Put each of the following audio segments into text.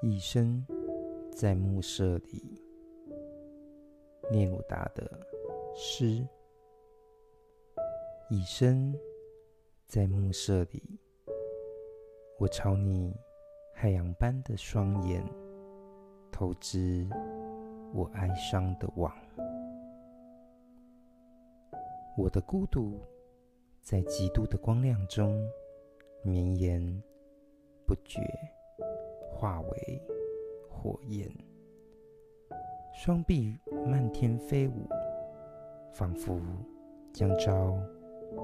一生在暮色里，聂鲁达的诗。一生在暮色里，我朝你海洋般的双眼投掷我哀伤的网。我的孤独在极度的光亮中绵延不绝。化为火焰，双臂漫天飞舞，仿佛将遭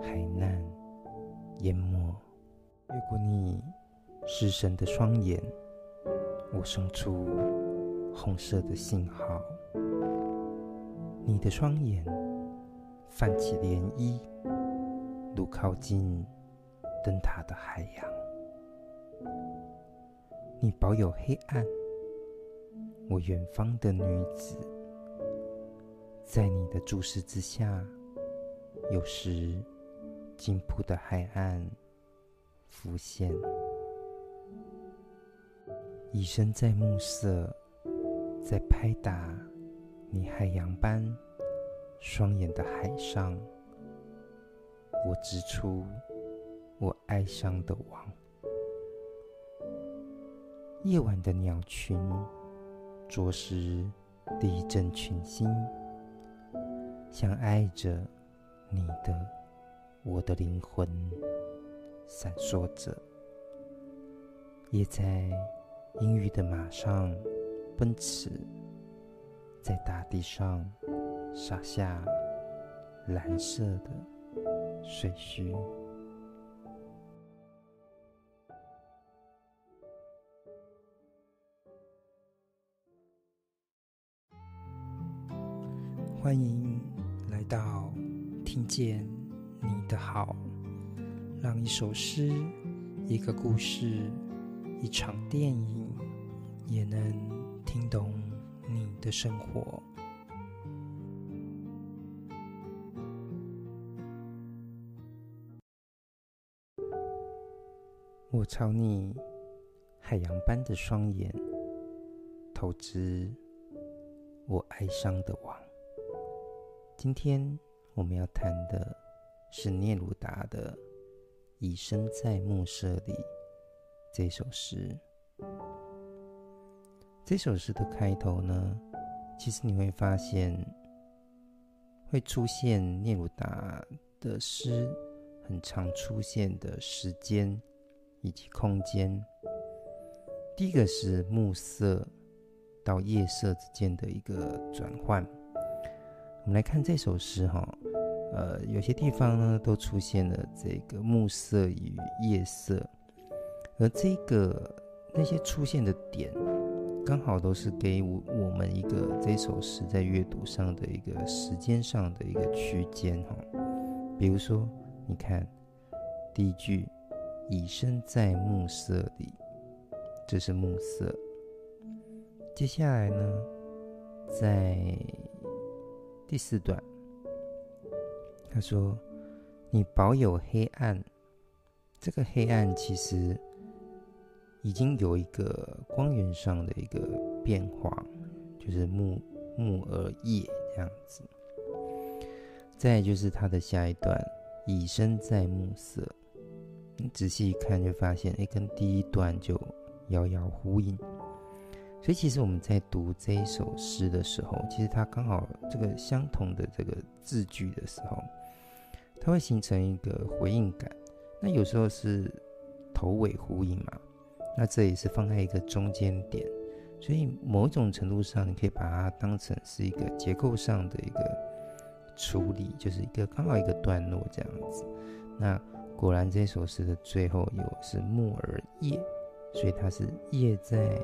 海难淹没。越过你失神的双眼，我送出红色的信号。你的双眼泛起涟漪，如靠近灯塔的海洋。你保有黑暗，我远方的女子，在你的注视之下，有时惊瀑的海岸浮现。以身在暮色，在拍打你海洋般双眼的海上，我织出我哀伤的网。夜晚的鸟群，着实地震群星，像爱着你的我的灵魂，闪烁着，也在阴郁的马上奔驰，在大地上洒下蓝色的水絮。欢迎来到听见你的好，让一首诗、一个故事、一场电影，也能听懂你的生活。我朝你海洋般的双眼投掷我哀伤的网。今天我们要谈的是聂鲁达的《以身在暮色里》这首诗。这首诗的开头呢，其实你会发现会出现聂鲁达的诗很常出现的时间以及空间。第一个是暮色到夜色之间的一个转换。我们来看这首诗哈，呃，有些地方呢都出现了这个暮色与夜色，而这个那些出现的点，刚好都是给我我们一个这首诗在阅读上的一个时间上的一个区间哈。比如说，你看第一句“已身在暮色里”，这是暮色。接下来呢，在第四段，他说：“你保有黑暗，这个黑暗其实已经有一个光源上的一个变化，就是暮暮而夜这样子。再就是他的下一段，以身在暮色，你仔细一看就发现，哎，跟第一段就遥遥呼应。”所以，其实我们在读这一首诗的时候，其实它刚好这个相同的这个字句的时候，它会形成一个回应感。那有时候是头尾呼应嘛，那这也是放在一个中间点。所以，某种程度上，你可以把它当成是一个结构上的一个处理，就是一个刚好一个段落这样子。那果然，这首诗的最后有是木而叶，所以它是叶在。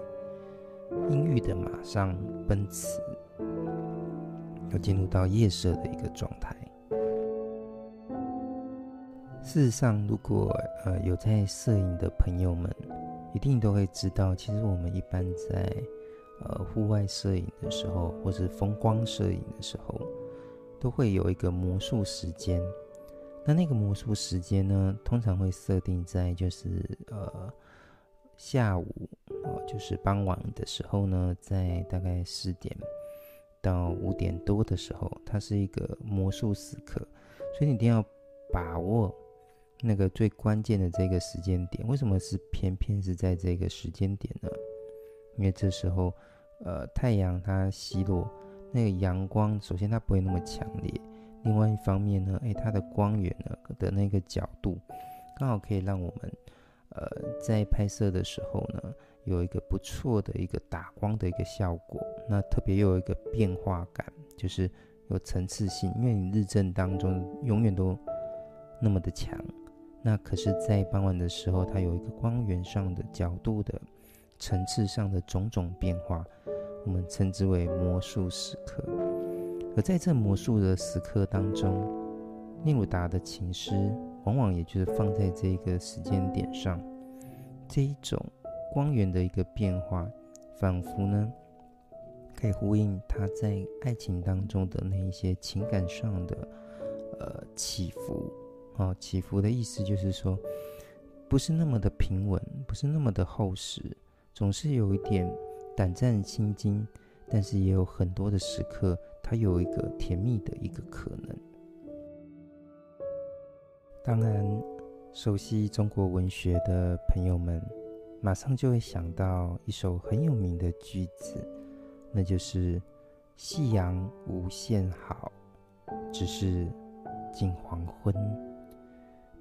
阴郁的马上奔驰，要进入到夜色的一个状态。事实上，如果呃有在摄影的朋友们，一定都会知道，其实我们一般在呃户外摄影的时候，或是风光摄影的时候，都会有一个魔术时间。那那个魔术时间呢，通常会设定在就是呃。下午哦，就是傍晚的时候呢，在大概四点到五点多的时候，它是一个魔术时刻，所以你一定要把握那个最关键的这个时间点。为什么是偏偏是在这个时间点呢？因为这时候，呃，太阳它西落，那个阳光首先它不会那么强烈，另外一方面呢，诶，它的光源呢的那个角度，刚好可以让我们。呃，在拍摄的时候呢，有一个不错的一个打光的一个效果。那特别又有一个变化感，就是有层次性。因为你日正当中永远都那么的强，那可是，在傍晚的时候，它有一个光源上的角度的层次上的种种变化，我们称之为魔术时刻。而在这魔术的时刻当中，聂鲁达的琴师。往往也就是放在这个时间点上，这一种光源的一个变化，仿佛呢可以呼应他在爱情当中的那一些情感上的呃起伏。哦，起伏的意思就是说，不是那么的平稳，不是那么的厚实，总是有一点胆战心惊，但是也有很多的时刻，它有一个甜蜜的一个可能。当然，熟悉中国文学的朋友们，马上就会想到一首很有名的句子，那就是“夕阳无限好，只是近黄昏”。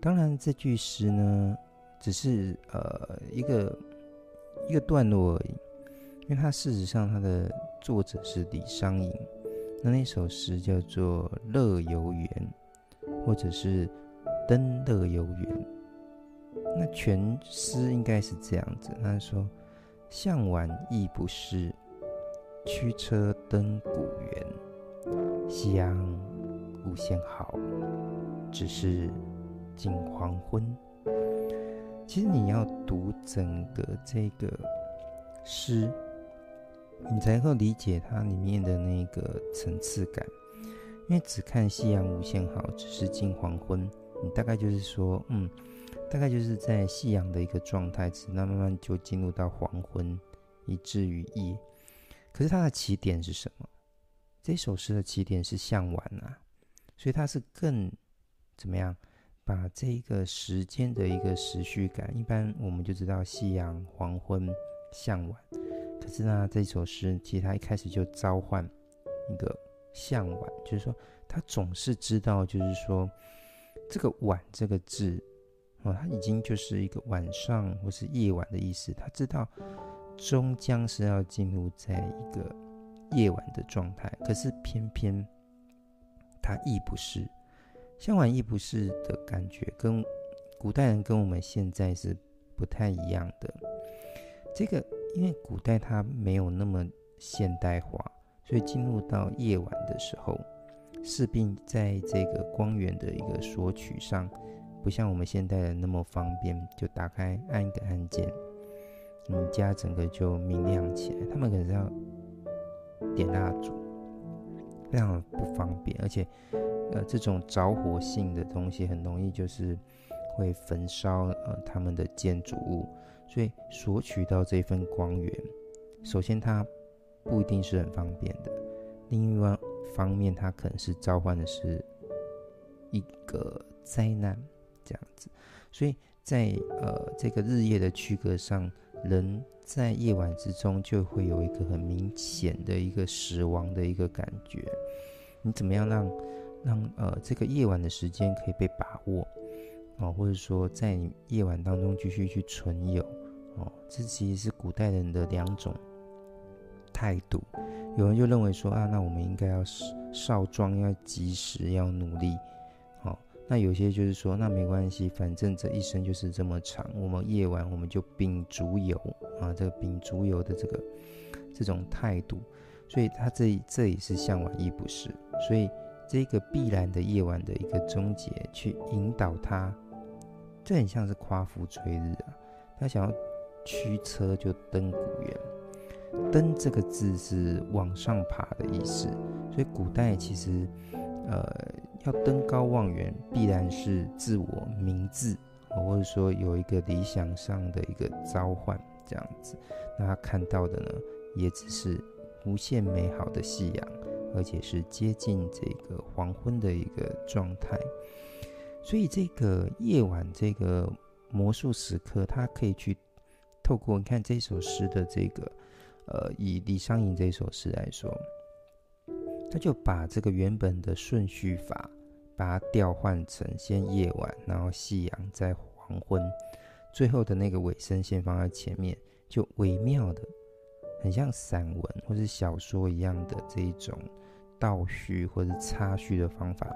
当然，这句诗呢，只是呃一个一个段落而已，因为它事实上它的作者是李商隐，那那首诗叫做《乐游原》，或者是。登乐游原，那全诗应该是这样子。他说：“向晚意不适，驱车登古原。夕阳无限好，只是近黄昏。”其实你要读整个这个诗，你才会理解它里面的那个层次感。因为只看夕阳无限好，只是近黄昏。你大概就是说，嗯，大概就是在夕阳的一个状态，那慢慢就进入到黄昏，以至于夜。可是它的起点是什么？这首诗的起点是向晚啊，所以它是更怎么样？把这一个时间的一个时序感，一般我们就知道夕阳、黄昏、向晚。可是呢，这首诗其实它一开始就召唤一个向晚，就是说他总是知道，就是说。这个“晚”这个字，哦，它已经就是一个晚上或是夜晚的意思。他知道终将是要进入在一个夜晚的状态，可是偏偏他亦不是。向晚亦不是的感觉，跟古代人跟我们现在是不太一样的。这个因为古代它没有那么现代化，所以进入到夜晚的时候。势必在这个光源的一个索取上，不像我们现代人那么方便，就打开按一个按键，你家整个就明亮起来。他们可能是要点蜡烛，非常不方便，而且呃这种着火性的东西很容易就是会焚烧呃他们的建筑物，所以索取到这份光源，首先它不一定是很方便的，另外。方面，它可能是召唤的是一个灾难这样子，所以在呃这个日夜的区隔上，人在夜晚之中就会有一个很明显的一个死亡的一个感觉。你怎么样让让呃这个夜晚的时间可以被把握哦，或者说在你夜晚当中继续去存有哦，这其实是古代人的两种态度。有人就认为说啊，那我们应该要少壮，要及时，要努力。那有些就是说，那没关系，反正这一生就是这么长，我们夜晚我们就秉烛游啊，这个秉烛游的这个这种态度，所以他这这也是向晚意不是，所以这个必然的夜晚的一个终结，去引导他，这很像是夸父追日啊，他想要驱车就登古原。登这个字是往上爬的意思，所以古代其实，呃，要登高望远，必然是自我明志或者说有一个理想上的一个召唤这样子，那他看到的呢，也只是无限美好的夕阳，而且是接近这个黄昏的一个状态。所以这个夜晚，这个魔术时刻，他可以去透过你看这首诗的这个，呃，以李商隐这首诗来说，他就把这个原本的顺序法，把它调换成先夜晚，然后夕阳，再黄昏，最后的那个尾声先放在前面，就微妙的，很像散文或是小说一样的这一种倒叙或者插叙的方法。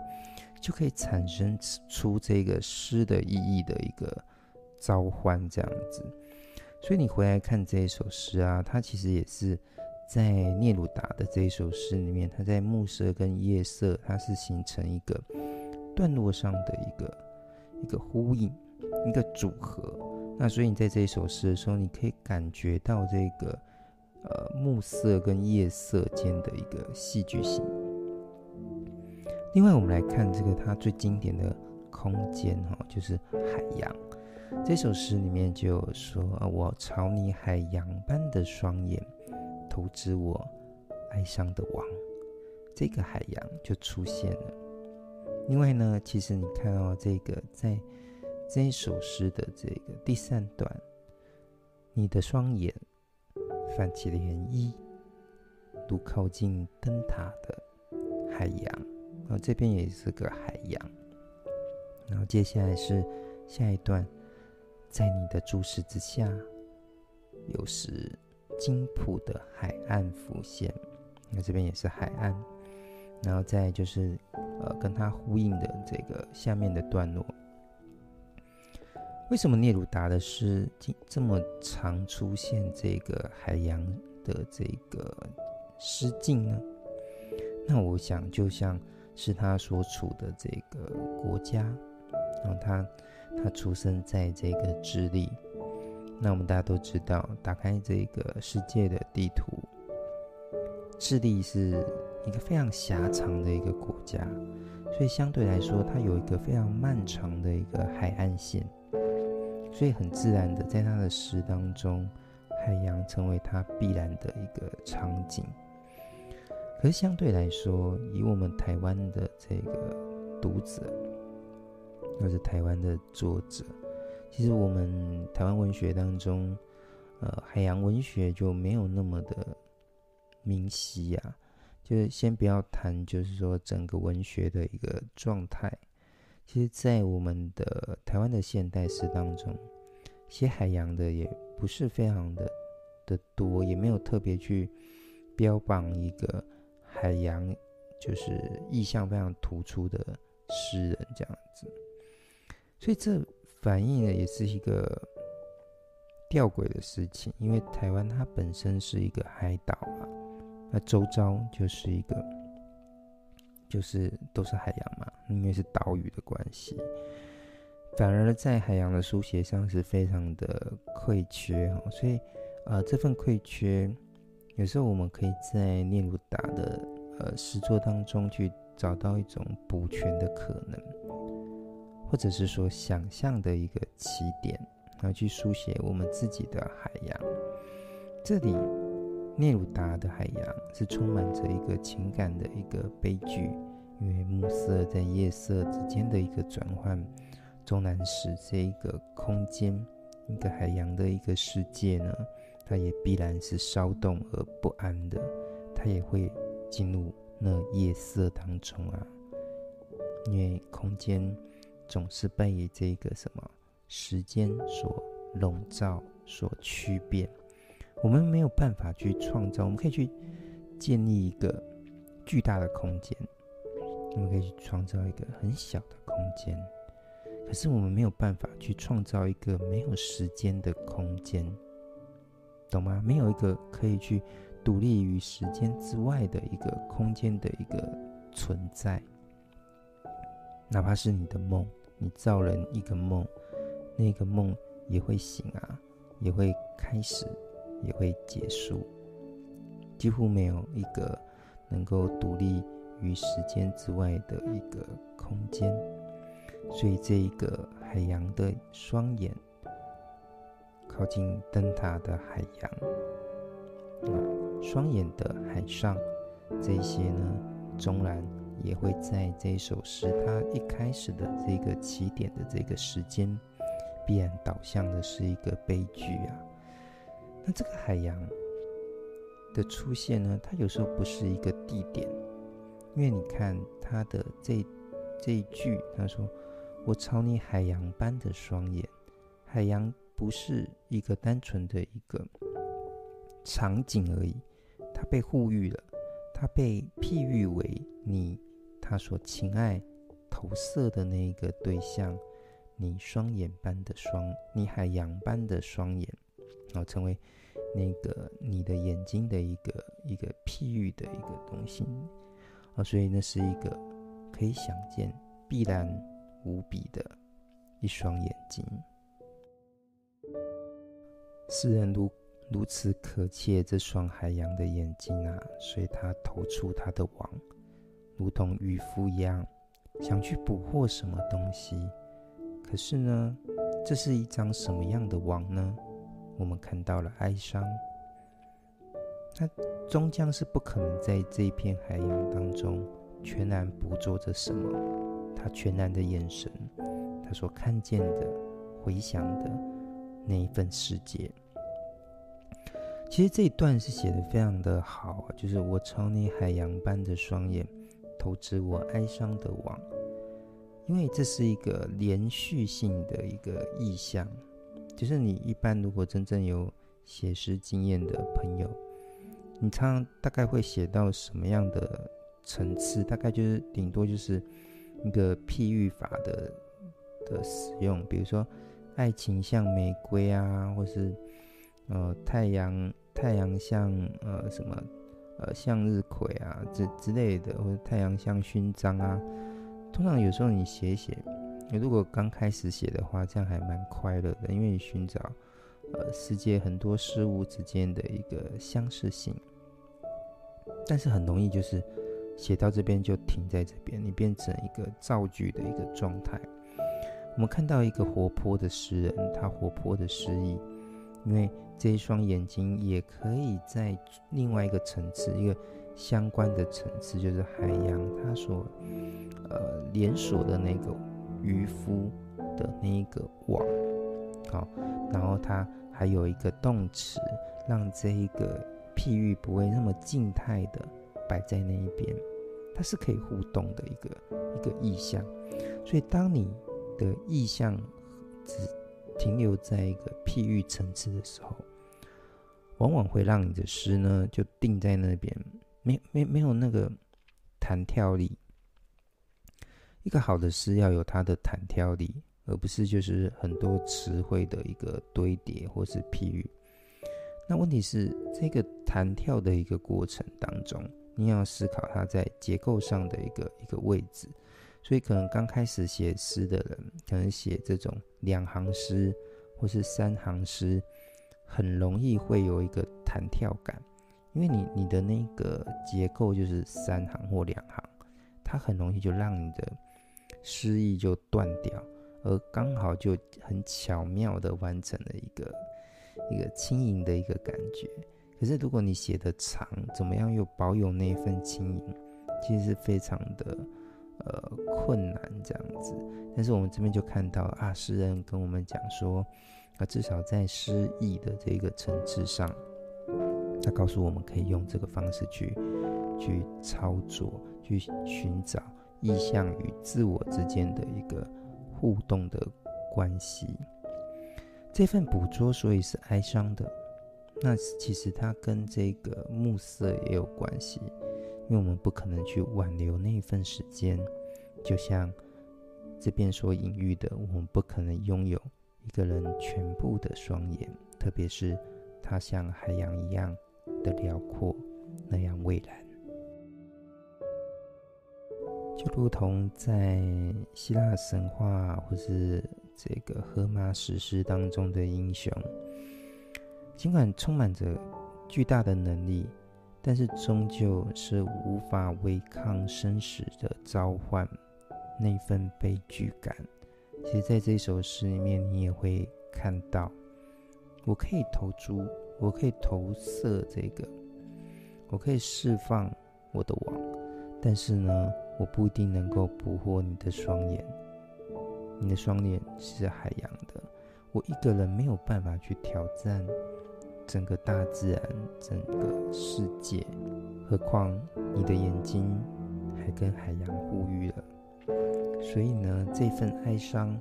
就可以产生出这个诗的意义的一个召唤，这样子。所以你回来看这一首诗啊，它其实也是在聂鲁达的这一首诗里面，它在暮色跟夜色，它是形成一个段落上的一个一个呼应，一个组合。那所以你在这一首诗的时候，你可以感觉到这个呃暮色跟夜色间的一个戏剧性。另外，我们来看这个它最经典的空间哈，就是海洋。这首诗里面就有说啊：“我朝你海洋般的双眼，投掷我哀伤的网。”这个海洋就出现了。另外呢，其实你看到这个在这首诗的这个第三段，你的双眼泛起了涟漪，如靠近灯塔的海洋。然后这边也是个海洋，然后接下来是下一段，在你的注视之下，有时金浦的海岸浮现，那这边也是海岸，然后再就是呃跟它呼应的这个下面的段落，为什么聂鲁达的诗这么常出现这个海洋的这个诗境呢？那我想就像。是他所处的这个国家，然后他他出生在这个智利。那我们大家都知道，打开这个世界的地图，智利是一个非常狭长的一个国家，所以相对来说，它有一个非常漫长的一个海岸线，所以很自然的，在它的诗当中，海洋成为它必然的一个场景。可是相对来说，以我们台湾的这个读者，或者台湾的作者，其实我们台湾文学当中，呃，海洋文学就没有那么的明晰啊。就是先不要谈，就是说整个文学的一个状态。其实，在我们的台湾的现代诗当中，写海洋的也不是非常的的多，也没有特别去标榜一个。海洋就是意象非常突出的诗人这样子，所以这反映的也是一个吊诡的事情，因为台湾它本身是一个海岛嘛，那周遭就是一个就是都是海洋嘛，因为是岛屿的关系，反而在海洋的书写上是非常的匮缺哦，所以呃这份匮缺。有时候我们可以在聂鲁达的呃诗作当中去找到一种补全的可能，或者是说想象的一个起点，然后去书写我们自己的海洋。这里聂鲁达的海洋是充满着一个情感的一个悲剧，因为暮色在夜色之间的一个转换，终难使这一个空间，一个海洋的一个世界呢。它也必然是骚动而不安的，它也会进入那夜色当中啊，因为空间总是被这个什么时间所笼罩、所区别，我们没有办法去创造。我们可以去建立一个巨大的空间，我们可以去创造一个很小的空间，可是我们没有办法去创造一个没有时间的空间。懂吗？没有一个可以去独立于时间之外的一个空间的一个存在，哪怕是你的梦，你造了一个梦，那个梦也会醒啊，也会开始，也会结束，几乎没有一个能够独立于时间之外的一个空间。所以这一个海洋的双眼，靠近灯塔的海洋，双眼的海上，这些呢，纵然也会在这一首诗它一开始的这个起点的这个时间，必然导向的是一个悲剧啊。那这个海洋的出现呢，它有时候不是一个地点，因为你看它的这这一句，他说：“我朝你海洋般的双眼。”海洋不是一个单纯的一个场景而已，它被护育了，它被譬喻为你他所情爱投射的那一个对象，你双眼般的双，你海洋般的双眼。然后成为那个你的眼睛的一个一个譬喻的一个东西啊，所以那是一个可以想见必然无比的一双眼睛。世人如如此渴切这双海洋的眼睛啊，所以他投出他的网，如同渔夫一样，想去捕获什么东西。可是呢，这是一张什么样的网呢？我们看到了哀伤，他终将是不可能在这片海洋当中全然捕捉着什么。他全然的眼神，他所看见的、回想的那一份世界。其实这一段是写得非常的好，就是我朝你海洋般的双眼，投掷我哀伤的网，因为这是一个连续性的一个意象。就是你一般如果真正有写诗经验的朋友，你常常大概会写到什么样的层次？大概就是顶多就是一个譬喻法的的使用，比如说爱情像玫瑰啊，或是呃太阳太阳像呃什么呃向日葵啊之之类的，或者太阳像勋章啊。通常有时候你写写。你如果刚开始写的话，这样还蛮快乐的，因为你寻找呃世界很多事物之间的一个相似性。但是很容易就是写到这边就停在这边，你变成一个造句的一个状态。我们看到一个活泼的诗人，他活泼的诗意，因为这一双眼睛也可以在另外一个层次，一个相关的层次，就是海洋它所呃连锁的那个。渔夫的那一个网，好，然后它还有一个动词，让这一个譬喻不会那么静态的摆在那一边，它是可以互动的一个一个意象。所以，当你的意象只停留在一个譬喻层次的时候，往往会让你的诗呢就定在那边，没没没有那个弹跳力。一个好的诗要有它的弹跳力，而不是就是很多词汇的一个堆叠或是譬喻。那问题是，这个弹跳的一个过程当中，你要思考它在结构上的一个一个位置。所以，可能刚开始写诗的人，可能写这种两行诗或是三行诗，很容易会有一个弹跳感，因为你你的那个结构就是三行或两行，它很容易就让你的。诗意就断掉，而刚好就很巧妙地完成了一个一个轻盈的一个感觉。可是如果你写得长，怎么样又保有那份轻盈，其实是非常的呃困难这样子。但是我们这边就看到啊，诗人跟我们讲说，啊，至少在诗意的这个层次上，他告诉我们可以用这个方式去去操作，去寻找。意象与自我之间的一个互动的关系，这份捕捉所以是哀伤的。那其实它跟这个暮色也有关系，因为我们不可能去挽留那一份时间，就像这边所隐喻的，我们不可能拥有一个人全部的双眼，特别是它像海洋一样的辽阔，那样蔚蓝。就如同在希腊神话或是这个荷马史诗当中的英雄，尽管充满着巨大的能力，但是终究是无法违抗生死的召唤，那份悲剧感。其实，在这首诗里面，你也会看到，我可以投注，我可以投射这个，我可以释放我的网，但是呢，我不一定能够捕获你的双眼。你的双眼是海洋的，我一个人没有办法去挑战整个大自然、整个世界，何况你的眼睛还跟海洋呼吁了。所以呢，这份哀伤，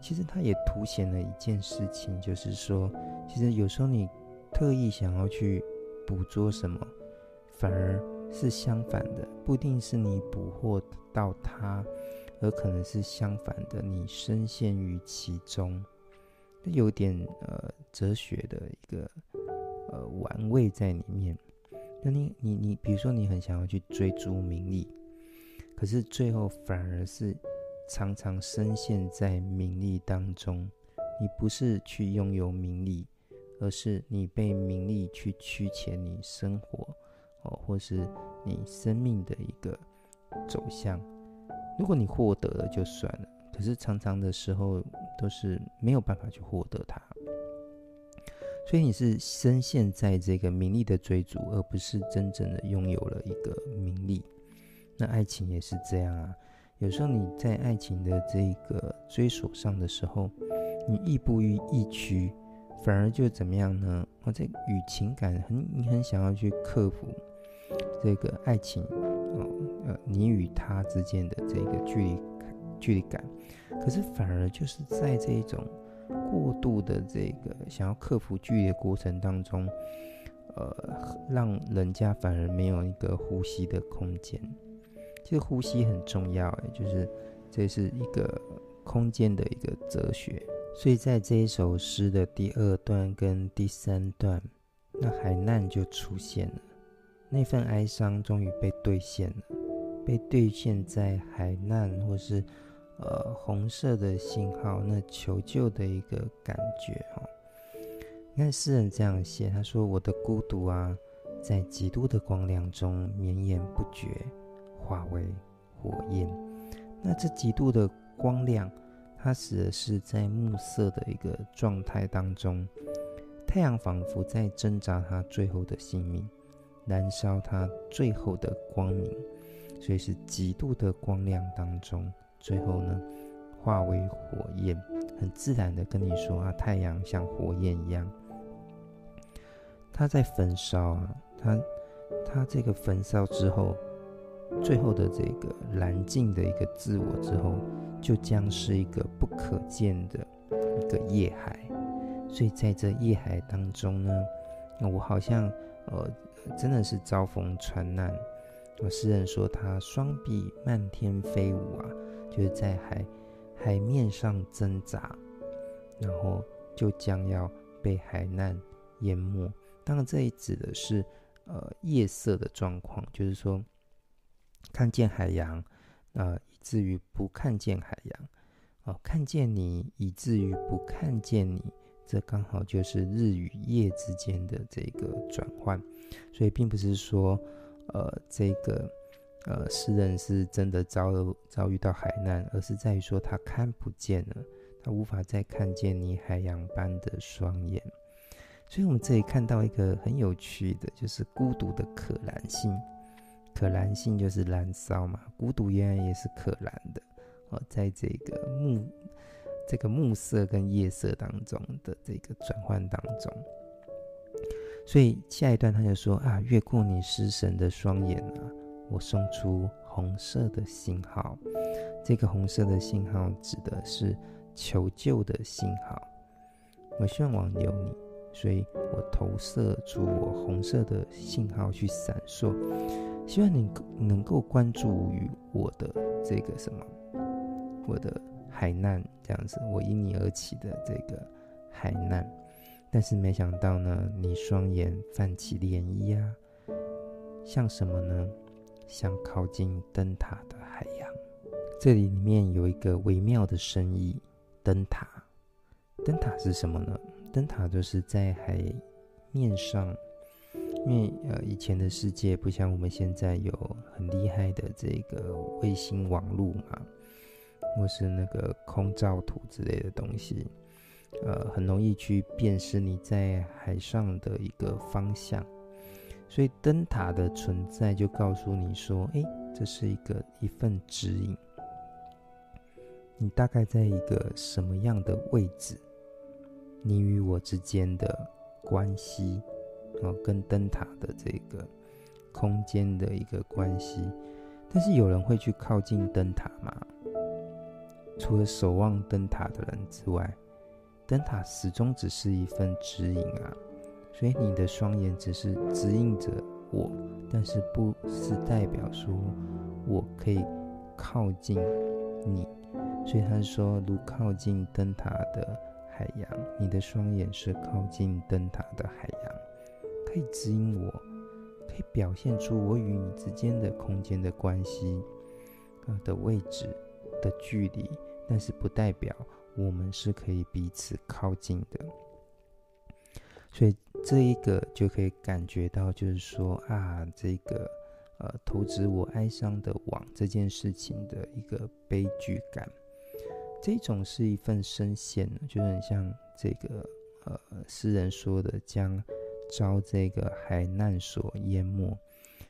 其实它也凸显了一件事情，就是说，其实有时候你特意想要去捕捉什么，反而是相反的，不一定是你捕获到它，而可能是相反的，你深陷于其中，有点呃哲学的一个呃玩味在里面。那你你你，比如说你很想要去追逐名利。可是最后反而是常常深陷在名利当中，你不是去拥有名利，而是你被名利去驱遣你生活哦，或是你生命的一个走向。如果你获得了就算了，可是常常的时候都是没有办法去获得它，所以你是深陷在这个名利的追逐，而不是真正的拥有了一个名利。那爱情也是这样啊，有时候你在爱情的这个追索上的时候，你亦步亦趋，反而就怎么样呢？我在与情感很，你很想要去克服这个爱情哦，呃，你与他之间的这个距离距离感，可是反而就是在这一种过度的这个想要克服距离的过程当中，呃，让人家反而没有一个呼吸的空间。其实呼吸很重要，哎，就是这是一个空间的一个哲学。所以在这一首诗的第二段跟第三段，那海难就出现了，那份哀伤终于被兑现了，被兑现在海难或是呃红色的信号，那求救的一个感觉哈。你看诗人这样写，他说：“我的孤独啊，在极度的光亮中绵延不绝。”化为火焰，那这极度的光亮，它指的是在暮色的一个状态当中，太阳仿佛在挣扎它最后的性命，燃烧它最后的光明，所以是极度的光亮当中，最后呢化为火焰，很自然的跟你说啊，太阳像火焰一样，它在焚烧啊，它它这个焚烧之后。最后的这个燃尽的一个自我之后，就将是一个不可见的一个夜海。所以在这夜海当中呢，我好像呃真的是遭逢船难。我诗人说他双臂漫天飞舞啊，就是在海海面上挣扎，然后就将要被海难淹没。当然，这里指的是呃夜色的状况，就是说。看见海洋，呃，以至于不看见海洋，哦，看见你，以至于不看见你，这刚好就是日与夜之间的这个转换。所以，并不是说，呃，这个，呃，诗人是真的遭遭遇到海难，而是在于说他看不见了，他无法再看见你海洋般的双眼。所以，我们这里看到一个很有趣的，就是孤独的可燃性。可燃性就是燃烧嘛，孤独原来也是可燃的哦，在这个暮这个暮色跟夜色当中的这个转换当中，所以下一段他就说啊，越过你失神的双眼啊，我送出红色的信号，这个红色的信号指的是求救的信号，我希望挽留你，所以我投射出我红色的信号去闪烁。希望你能够关注于我的这个什么，我的海难这样子，我因你而起的这个海难，但是没想到呢，你双眼泛起涟漪啊，像什么呢？像靠近灯塔的海洋。这里面有一个微妙的深意，灯塔。灯塔是什么呢？灯塔就是在海面上。因为呃，以前的世界不像我们现在有很厉害的这个卫星网络嘛，或是那个空照图之类的东西，呃，很容易去辨识你在海上的一个方向。所以灯塔的存在就告诉你说，诶，这是一个一份指引，你大概在一个什么样的位置，你与我之间的关系，哦，跟灯塔的这个空间的一个关系。但是有人会去靠近灯塔吗？除了守望灯塔的人之外，灯塔始终只是一份指引啊。所以你的双眼只是指引着我，但是不是代表说我可以靠近你。所以他说，如靠近灯塔的海洋，你的双眼是靠近灯塔的海洋，可以指引我，可以表现出我与你之间的空间的关系啊的位置的距离，但是不代表我们是可以彼此靠近的。所以这一个就可以感觉到，就是说啊，这个呃，投掷我哀伤的网这件事情的一个悲剧感，这种是一份深陷，就很像这个呃，诗人说的，将遭这个海难所淹没，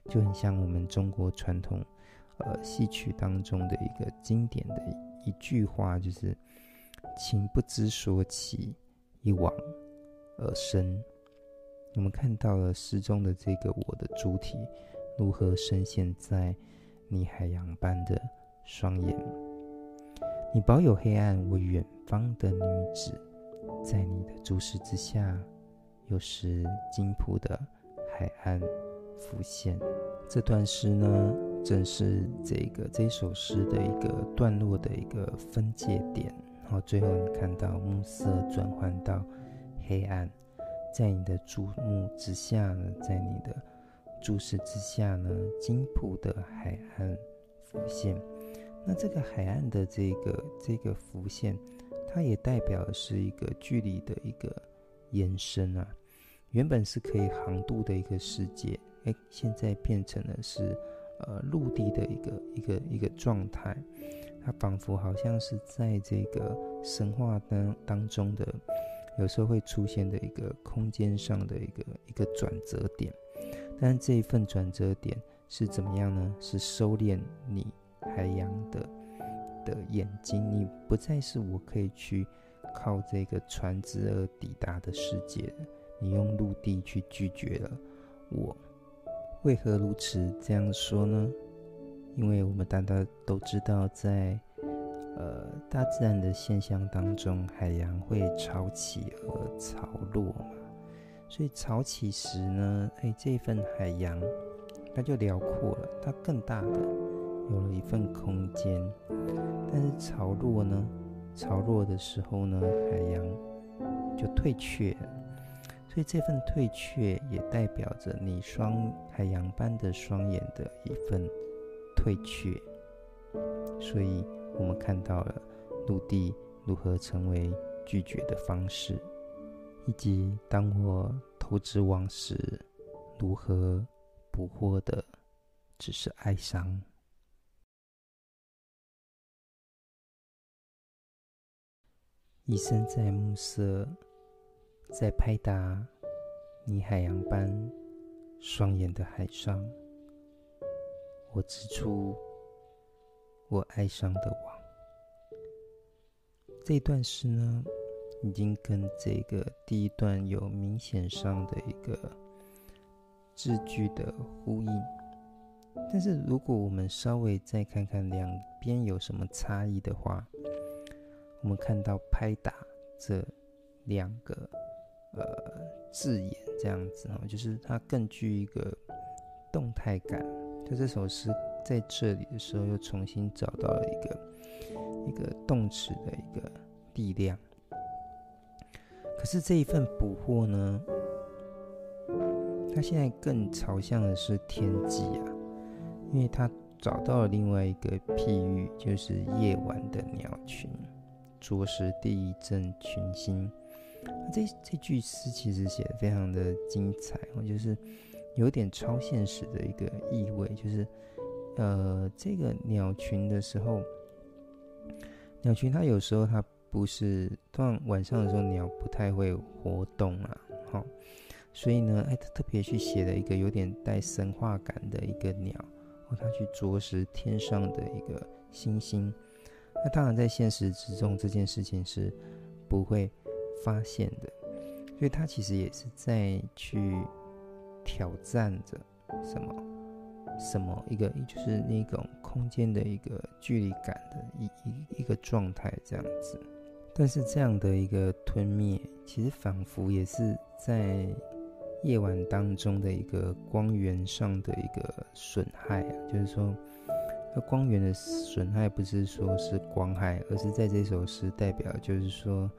就很像我们中国传统呃戏曲当中的一个经典的一句话，就是“情不知所起，一往”。而生，我们看到了诗中的这个我的主体如何深陷在你海洋般的双眼。你保有黑暗，我远方的女子，在你的注视之下，又是金铺的海岸浮现。这段诗呢，正是这个这首诗的一个段落的一个分界点。然后最后你看到暮色转换到。黑暗，在你的注目之下呢，在你的注视之下呢，金浦的海岸浮现。那这个海岸的这个这个浮现，它也代表的是一个距离的一个延伸啊。原本是可以航渡的一个世界，哎，现在变成了是呃陆地的一个一个一个状态。它仿佛好像是在这个神话当当中的。有时候会出现的一个空间上的一个一个转折点，但这一份转折点是怎么样呢？是收敛你海洋的的眼睛，你不再是我可以去靠这个船只而抵达的世界，你用陆地去拒绝了我。为何如此这样说呢？因为我们大家都知道在。呃，大自然的现象当中，海洋会潮起和潮落嘛，所以潮起时呢，哎，这份海洋它就辽阔了，它更大的有了一份空间。但是潮落呢，潮落的时候呢，海洋就退却了，所以这份退却也代表着你双海洋般的双眼的一份退却，所以。我们看到了陆地如何成为拒绝的方式，以及当我投掷网时，如何捕获的只是哀伤。一生在暮色，在拍打你海洋般双眼的海上，我指出。我哀伤的网，这段诗呢，已经跟这个第一段有明显上的一个字句的呼应。但是，如果我们稍微再看看两边有什么差异的话，我们看到“拍打”这两个呃字眼，这样子哦，就是它更具一个动态感。就这首诗。在这里的时候，又重新找到了一个一个动词的一个力量。可是这一份捕获呢，它现在更朝向的是天际啊，因为它找到了另外一个譬喻，就是夜晚的鸟群，着实第一阵群星。这这句诗其实写的非常的精彩，就是有点超现实的一个意味，就是。呃，这个鸟群的时候，鸟群它有时候它不是，通常晚上的时候鸟不太会活动啊，好，所以呢，哎，他特别去写了一个有点带神话感的一个鸟，哦，他去啄食天上的一个星星。那当然，在现实之中，这件事情是不会发现的，所以他其实也是在去挑战着什么。什么一个就是那种空间的一个距离感的一一一个状态这样子，但是这样的一个吞灭，其实仿佛也是在夜晚当中的一个光源上的一个损害啊，就是说，那光源的损害不是说是光害，而是在这首诗代表就是说，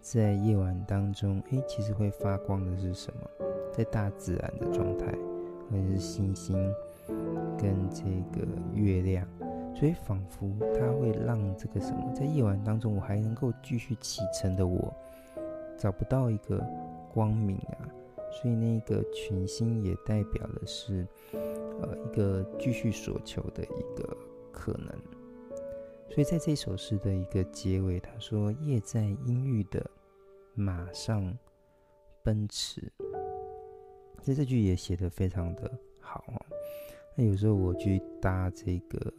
在夜晚当中，诶，其实会发光的是什么？在大自然的状态，或者是星星。跟这个月亮，所以仿佛它会让这个什么，在夜晚当中，我还能够继续启程的我，找不到一个光明啊，所以那个群星也代表的是，呃，一个继续所求的一个可能。所以在这首诗的一个结尾，他说：“夜在阴郁的马上奔驰。”其实这句也写得非常的好啊。那有时候我去搭这个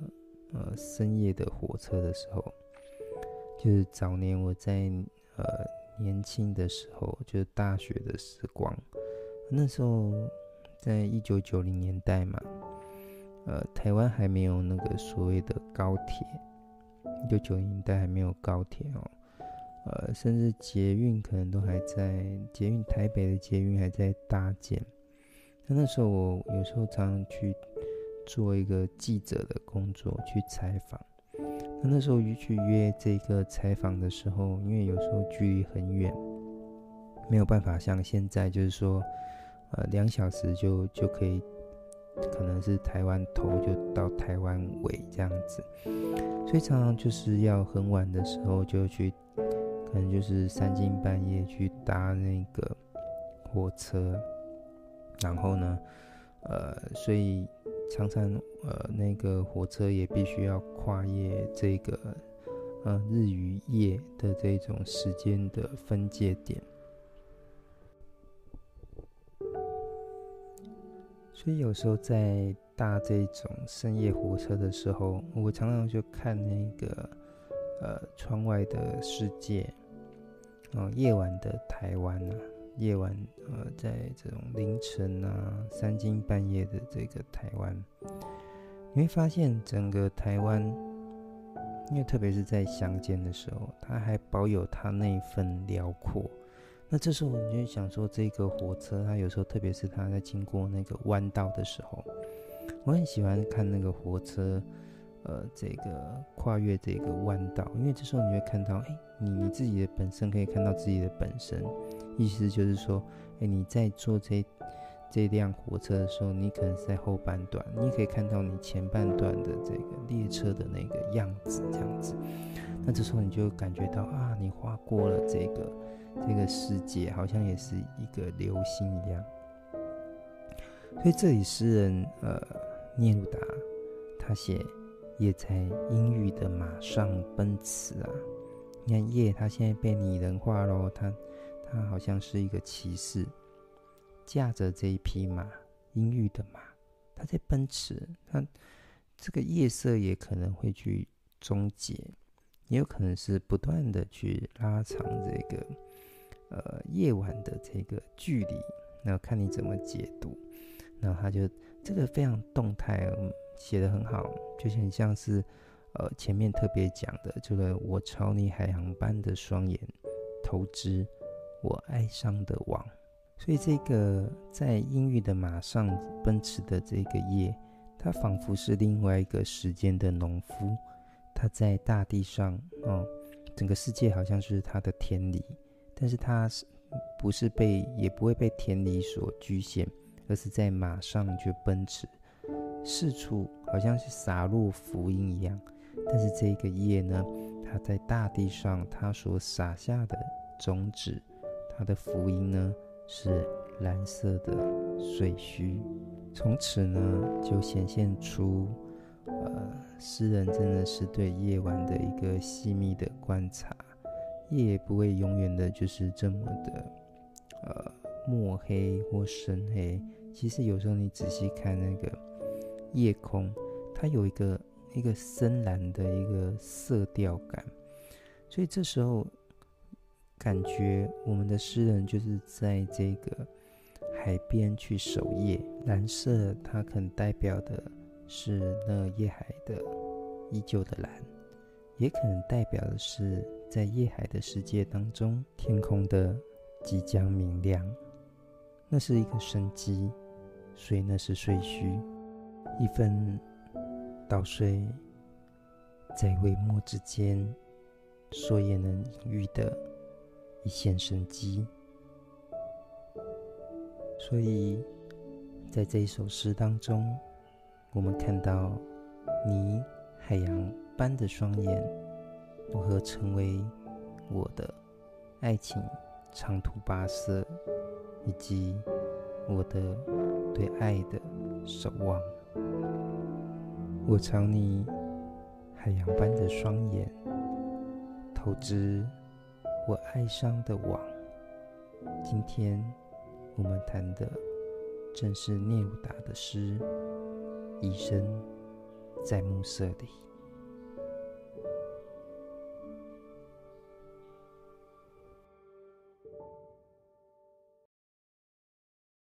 呃深夜的火车的时候，就是早年我在呃年轻的时候，就是大学的时光，那时候在一九九零年代嘛，呃台湾还没有那个所谓的高铁，一九九零年代还没有高铁哦，呃甚至捷运可能都还在，捷运台北的捷运还在搭建，那那时候我有时候常常去。做一个记者的工作去采访，那那时候去约这个采访的时候，因为有时候距离很远，没有办法像现在就是说，呃，两小时就就可以，可能是台湾头就到台湾尾这样子，所以常常就是要很晚的时候就去，可能就是三更半夜去搭那个火车，然后呢，呃，所以。常常，呃，那个火车也必须要跨越这个，呃，日与夜的这种时间的分界点。所以有时候在搭这种深夜火车的时候，我常常就看那个，呃，窗外的世界，哦，夜晚的台湾啊。夜晚，呃，在这种凌晨啊、三更半夜的这个台湾，你会发现整个台湾，因为特别是在乡间的时候，它还保有它那一份辽阔。那这时候你就想说，这个火车它有时候，特别是它在经过那个弯道的时候，我很喜欢看那个火车。呃，这个跨越这个弯道，因为这时候你会看到，哎，你你自己的本身可以看到自己的本身，意思就是说，哎，你在坐这这辆火车的时候，你可能是在后半段，你可以看到你前半段的这个列车的那个样子，这样子，那这时候你就感觉到啊，你划过了这个这个世界，好像也是一个流星一样。所以这里诗人呃聂鲁达他写。夜在阴郁的马上奔驰啊！你看夜，它现在被拟人化喽。它，它好像是一个骑士，驾着这一匹马，阴郁的马，它在奔驰。它这个夜色也可能会去终结，也有可能是不断的去拉长这个呃夜晚的这个距离。那看你怎么解读。那它就这个非常动态。写得很好，就很像是，呃，前面特别讲的这个，我朝你海洋般的双眼投掷我爱上的网。所以这个在阴郁的马上奔驰的这个夜，它仿佛是另外一个时间的农夫，他在大地上，哦，整个世界好像是他的田里，但是他是不是被，也不会被田里所局限，而是在马上去奔驰。四处好像是洒落福音一样，但是这个夜呢，它在大地上，它所撒下的种子，它的福音呢是蓝色的水须。从此呢，就显现出呃，诗人真的是对夜晚的一个细密的观察，夜不会永远的就是这么的呃墨黑或深黑。其实有时候你仔细看那个夜空，它有一个一个深蓝的一个色调感，所以这时候感觉我们的诗人就是在这个海边去守夜，蓝色它可能代表的。是那夜海的依旧的蓝，也可能代表的是在夜海的世界当中，天空的即将明亮。那是一个生机，所以那是岁序，一分稻穗在微末之间，所也能隐喻的一线生机。所以在这一首诗当中。我们看到你海洋般的双眼，如何成为我的爱情长途跋涉，以及我的对爱的守望。我藏你海洋般的双眼，投掷我爱上的网。今天我们谈的正是聂鲁达的诗。一生在暮色里。